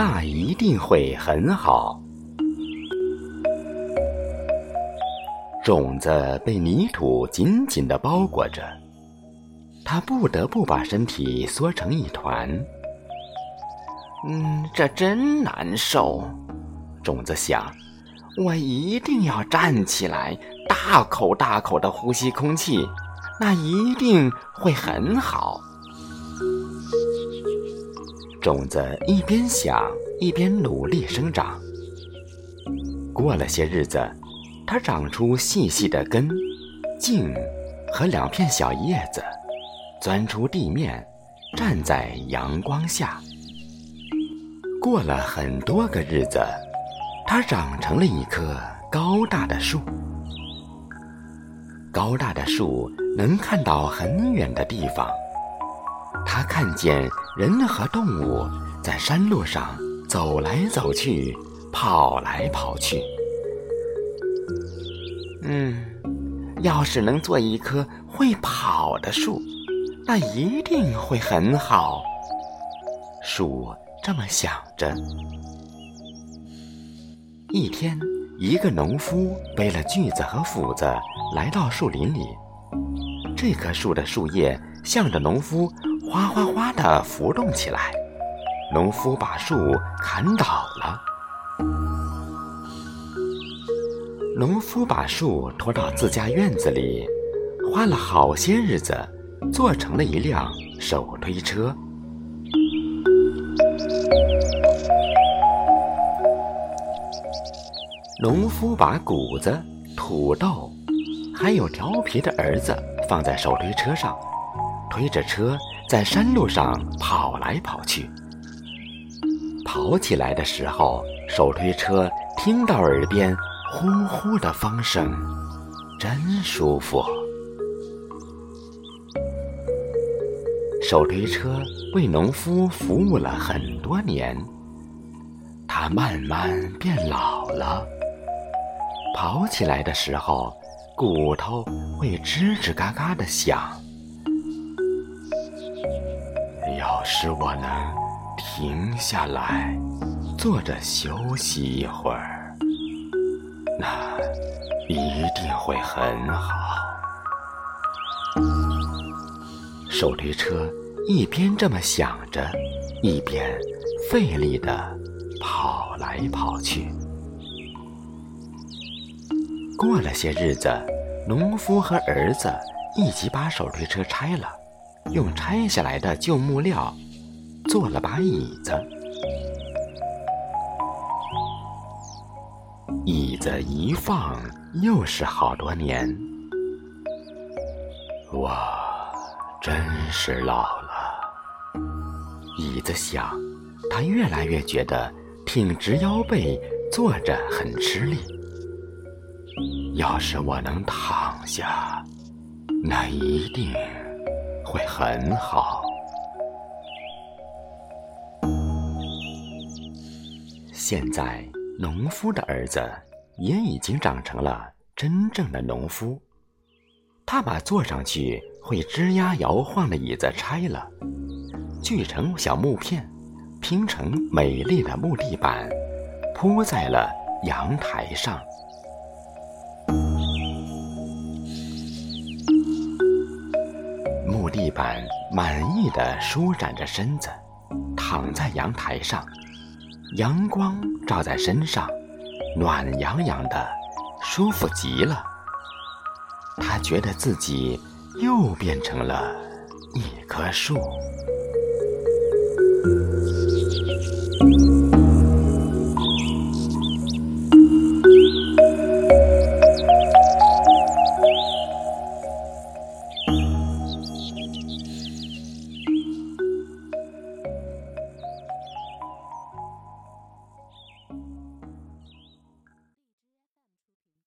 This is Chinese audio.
那一定会很好。种子被泥土紧紧地包裹着，它不得不把身体缩成一团。嗯，这真难受。种子想，我一定要站起来，大口大口地呼吸空气，那一定会很好。种子一边想，一边努力生长。过了些日子。它长出细细的根、茎和两片小叶子，钻出地面，站在阳光下。过了很多个日子，它长成了一棵高大的树。高大的树能看到很远的地方，它看见人和动物在山路上走来走去，跑来跑去。嗯，要是能做一棵会跑的树，那一定会很好。树这么想着。一天，一个农夫背了锯子和斧子来到树林里，这棵树的树叶向着农夫哗哗哗地浮动起来，农夫把树砍倒了。农夫把树拖到自家院子里，花了好些日子，做成了一辆手推车。农夫把谷子、土豆，还有调皮的儿子放在手推车上，推着车在山路上跑来跑去。跑起来的时候，手推车听到耳边。呼呼的风声，真舒服。手推车为农夫服务了很多年，它慢慢变老了。跑起来的时候，骨头会吱吱嘎嘎的响。要是我能停下来，坐着休息一会儿。那一定会很好。手推车一边这么想着，一边费力的跑来跑去。过了些日子，农夫和儿子一起把手推车拆了，用拆下来的旧木料做了把椅子。椅子一放，又是好多年。我真是老了。椅子想，他越来越觉得挺直腰背坐着很吃力。要是我能躺下，那一定会很好。现在。农夫的儿子也已经长成了真正的农夫，他把坐上去会吱呀摇晃的椅子拆了，锯成小木片，拼成美丽的木地板，铺在了阳台上。地板满意的舒展着身子，躺在阳台上。阳光照在身上，暖洋洋的，舒服极了。他觉得自己又变成了一棵树。